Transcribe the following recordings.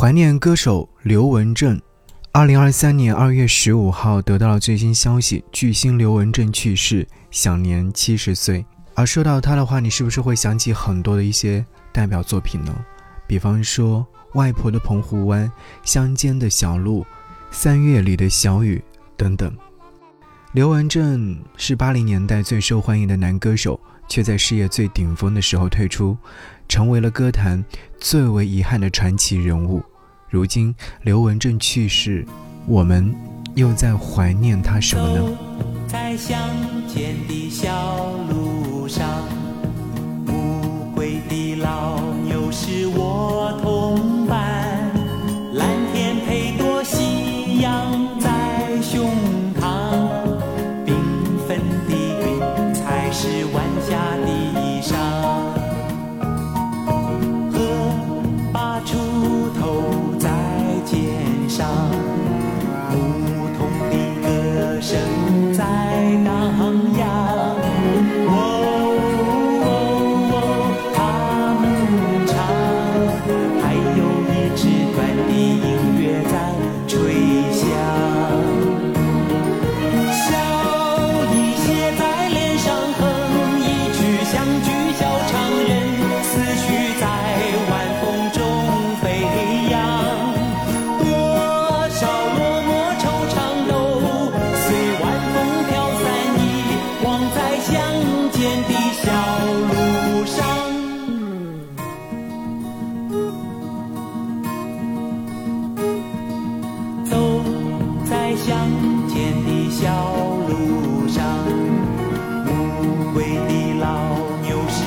怀念歌手刘文正。二零二三年二月十五号得到了最新消息，巨星刘文正去世，享年七十岁。而说到他的话，你是不是会想起很多的一些代表作品呢？比方说《外婆的澎湖湾》《乡间的小路》《三月里的小雨》等等。刘文正是八零年代最受欢迎的男歌手，却在事业最顶峰的时候退出，成为了歌坛最为遗憾的传奇人物。如今刘文正去世，我们又在怀念他什么呢？在乡间的小路上，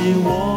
给我。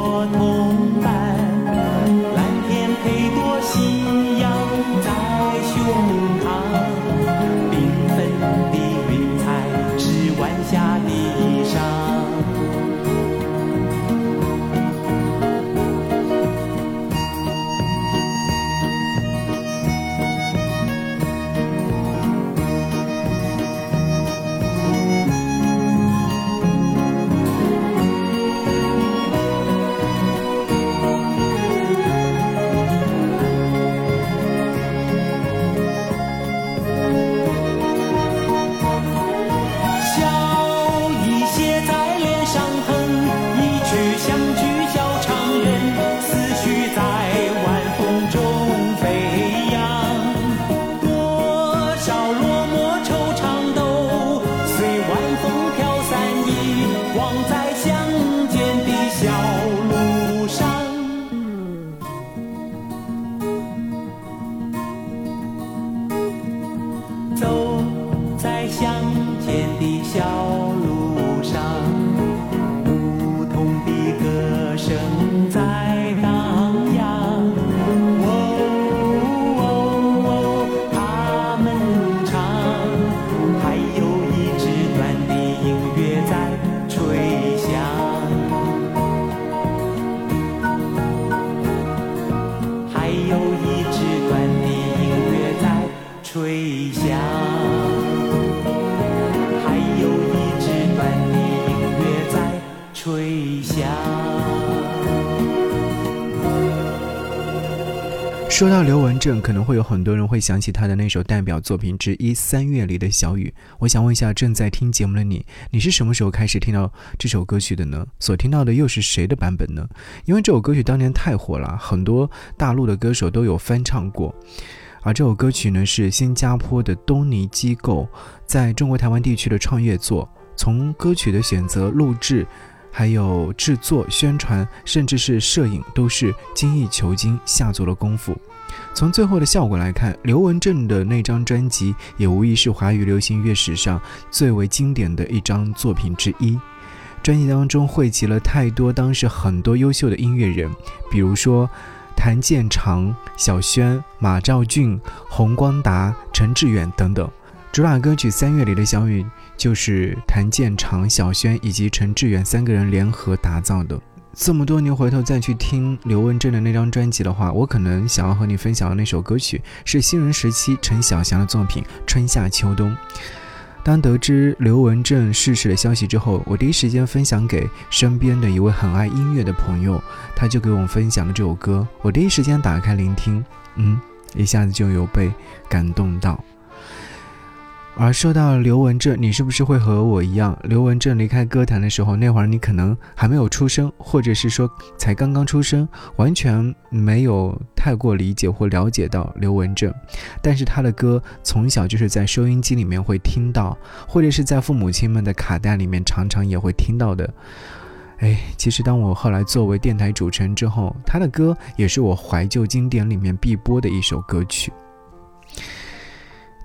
小路说到刘文正，可能会有很多人会想起他的那首代表作品之一《三月里的小雨》。我想问一下正在听节目的你，你是什么时候开始听到这首歌曲的呢？所听到的又是谁的版本呢？因为这首歌曲当年太火了，很多大陆的歌手都有翻唱过。而这首歌曲呢，是新加坡的东尼机构在中国台湾地区的创业作，从歌曲的选择、录制。还有制作、宣传，甚至是摄影，都是精益求精，下足了功夫。从最后的效果来看，刘文正的那张专辑也无疑是华语流行乐史上最为经典的一张作品之一。专辑当中汇集了太多当时很多优秀的音乐人，比如说谭健常、小轩、马兆骏、洪光达、陈志远等等。主打歌曲《三月里的小雨》。就是谭健常、小轩以及陈志远三个人联合打造的。这么多年回头再去听刘文正的那张专辑的话，我可能想要和你分享的那首歌曲是新人时期陈小祥的作品《春夏秋冬》。当得知刘文正逝世的消息之后，我第一时间分享给身边的一位很爱音乐的朋友，他就给我们分享了这首歌。我第一时间打开聆听，嗯。一下子就有被感动到。而说到刘文正，你是不是会和我一样？刘文正离开歌坛的时候，那会儿你可能还没有出生，或者是说才刚刚出生，完全没有太过理解或了解到刘文正。但是他的歌从小就是在收音机里面会听到，或者是在父母亲们的卡带里面常常也会听到的。哎，其实当我后来作为电台主持人之后，他的歌也是我怀旧经典里面必播的一首歌曲。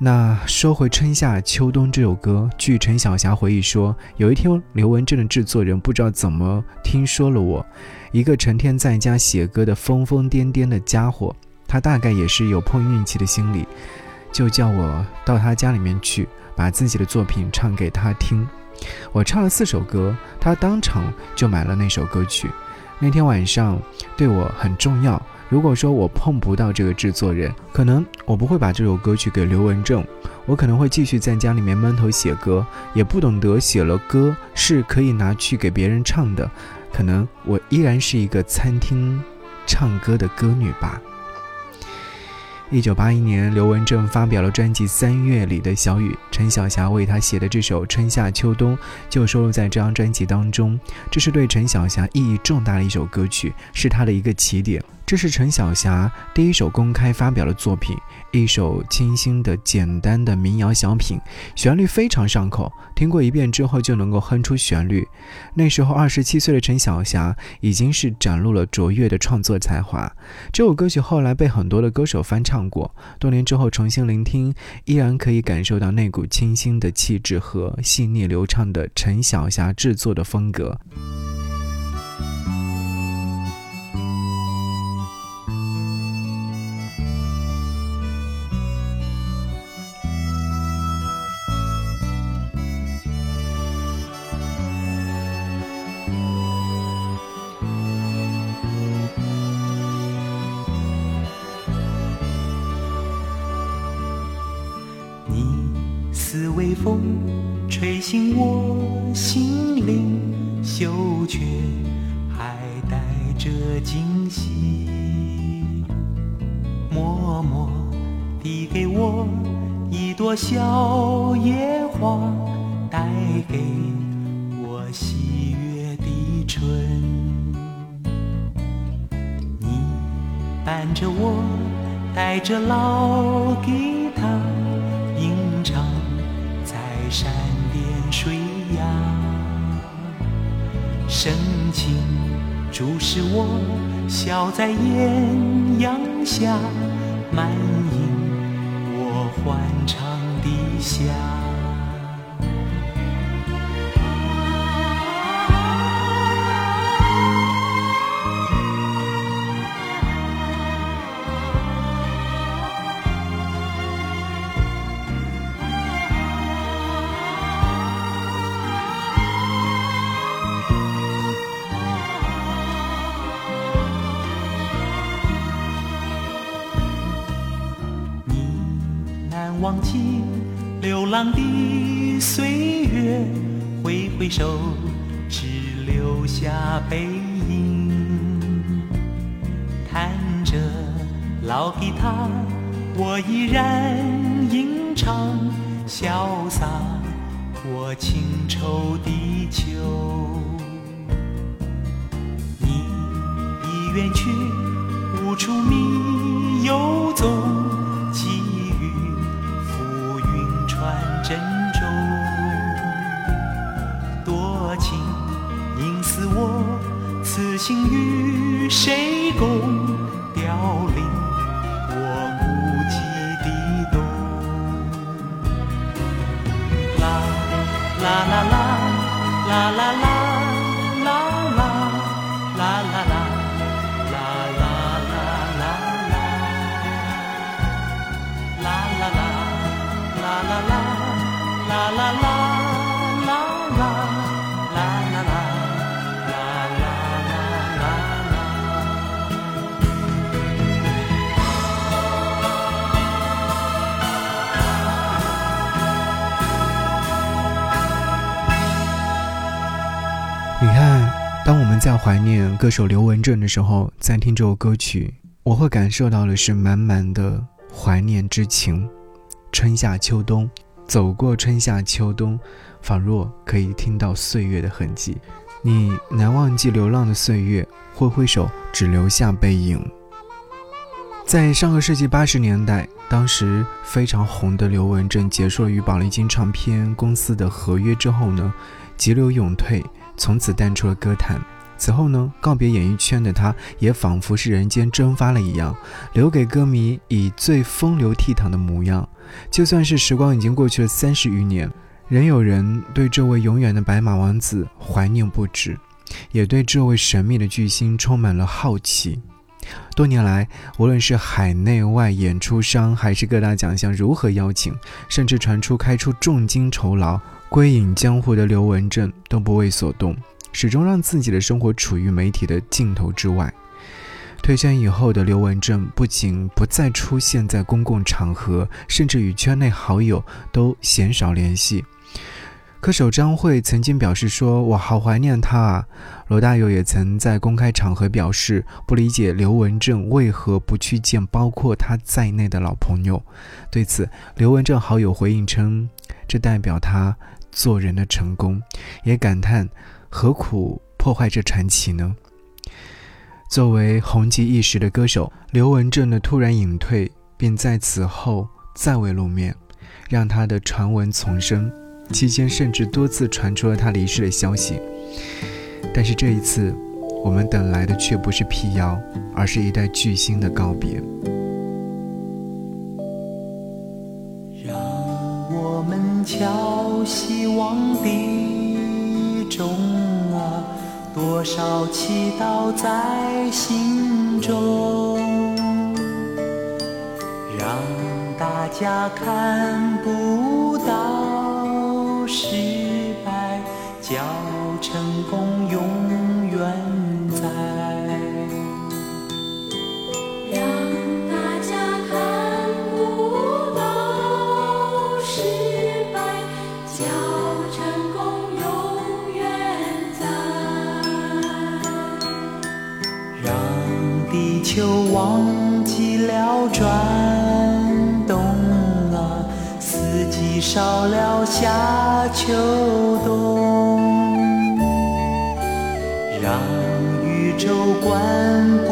那说回《春夏秋冬》这首歌，据陈小霞回忆说，有一天刘文正的制作人不知道怎么听说了我，一个成天在家写歌的疯疯癫癫的家伙，他大概也是有碰运气的心理，就叫我到他家里面去，把自己的作品唱给他听。我唱了四首歌，他当场就买了那首歌曲。那天晚上对我很重要。如果说我碰不到这个制作人，可能我不会把这首歌曲给刘文正，我可能会继续在家里面闷头写歌，也不懂得写了歌是可以拿去给别人唱的，可能我依然是一个餐厅唱歌的歌女吧。一九八一年，刘文正发表了专辑《三月里的小雨》，陈小霞为他写的这首《春夏秋冬》就收录在这张专辑当中。这是对陈小霞意义重大的一首歌曲，是他的一个起点。这是陈小霞第一首公开发表的作品，一首清新的、简单的民谣小品，旋律非常上口，听过一遍之后就能够哼出旋律。那时候二十七岁的陈小霞已经是展露了卓越的创作才华。这首歌曲后来被很多的歌手翻唱过，多年之后重新聆听，依然可以感受到那股清新的气质和细腻流畅的陈小霞制作的风格。风吹醒我心灵，嗅觉还带着惊喜，默默递给我一朵小野花，带给我喜悦的春。你伴着我，带着老吉深情注视我，笑在艳阳下，满盈我欢畅的夏。忘记流浪的岁月，挥挥手，只留下背影。弹着老吉他，我依然吟唱，潇洒过情愁的秋。你已远去，无处觅情与谁共？凋零我孤寂的冬。啦啦啦啦啦啦啦。当我们在怀念歌手刘文正的时候，在听这首歌曲，我会感受到的是满满的怀念之情。春夏秋冬，走过春夏秋冬，仿若可以听到岁月的痕迹。你难忘记流浪的岁月，挥挥手，只留下背影。在上个世纪八十年代，当时非常红的刘文正结束了与宝丽金唱片公司的合约之后呢，急流勇退，从此淡出了歌坛。此后呢，告别演艺圈的他，也仿佛是人间蒸发了一样，留给歌迷以最风流倜傥的模样。就算是时光已经过去了三十余年。仍有人对这位永远的白马王子怀念不止，也对这位神秘的巨星充满了好奇。多年来，无论是海内外演出商，还是各大奖项如何邀请，甚至传出开出重金酬劳归隐江湖的刘文正都不为所动，始终让自己的生活处于媒体的镜头之外。退圈以后的刘文正不仅不再出现在公共场合，甚至与圈内好友都鲜少联系。歌手张惠曾经表示说：“我好怀念他啊。”罗大佑也曾在公开场合表示不理解刘文正为何不去见包括他在内的老朋友。对此，刘文正好友回应称：“这代表他做人的成功。”也感叹：“何苦破坏这传奇呢？”作为红极一时的歌手，刘文正的突然隐退，并在此后再未露面，让他的传闻丛生。期间甚至多次传出了他离世的消息，但是这一次，我们等来的却不是辟谣，而是一代巨星的告别。让我们敲希望的钟啊，多少祈祷在心中，让大家看不叫成功永远在，让大家看不到失败叫成功永远在，让地球忘记了转动啊，四季少了夏。秋冬，就关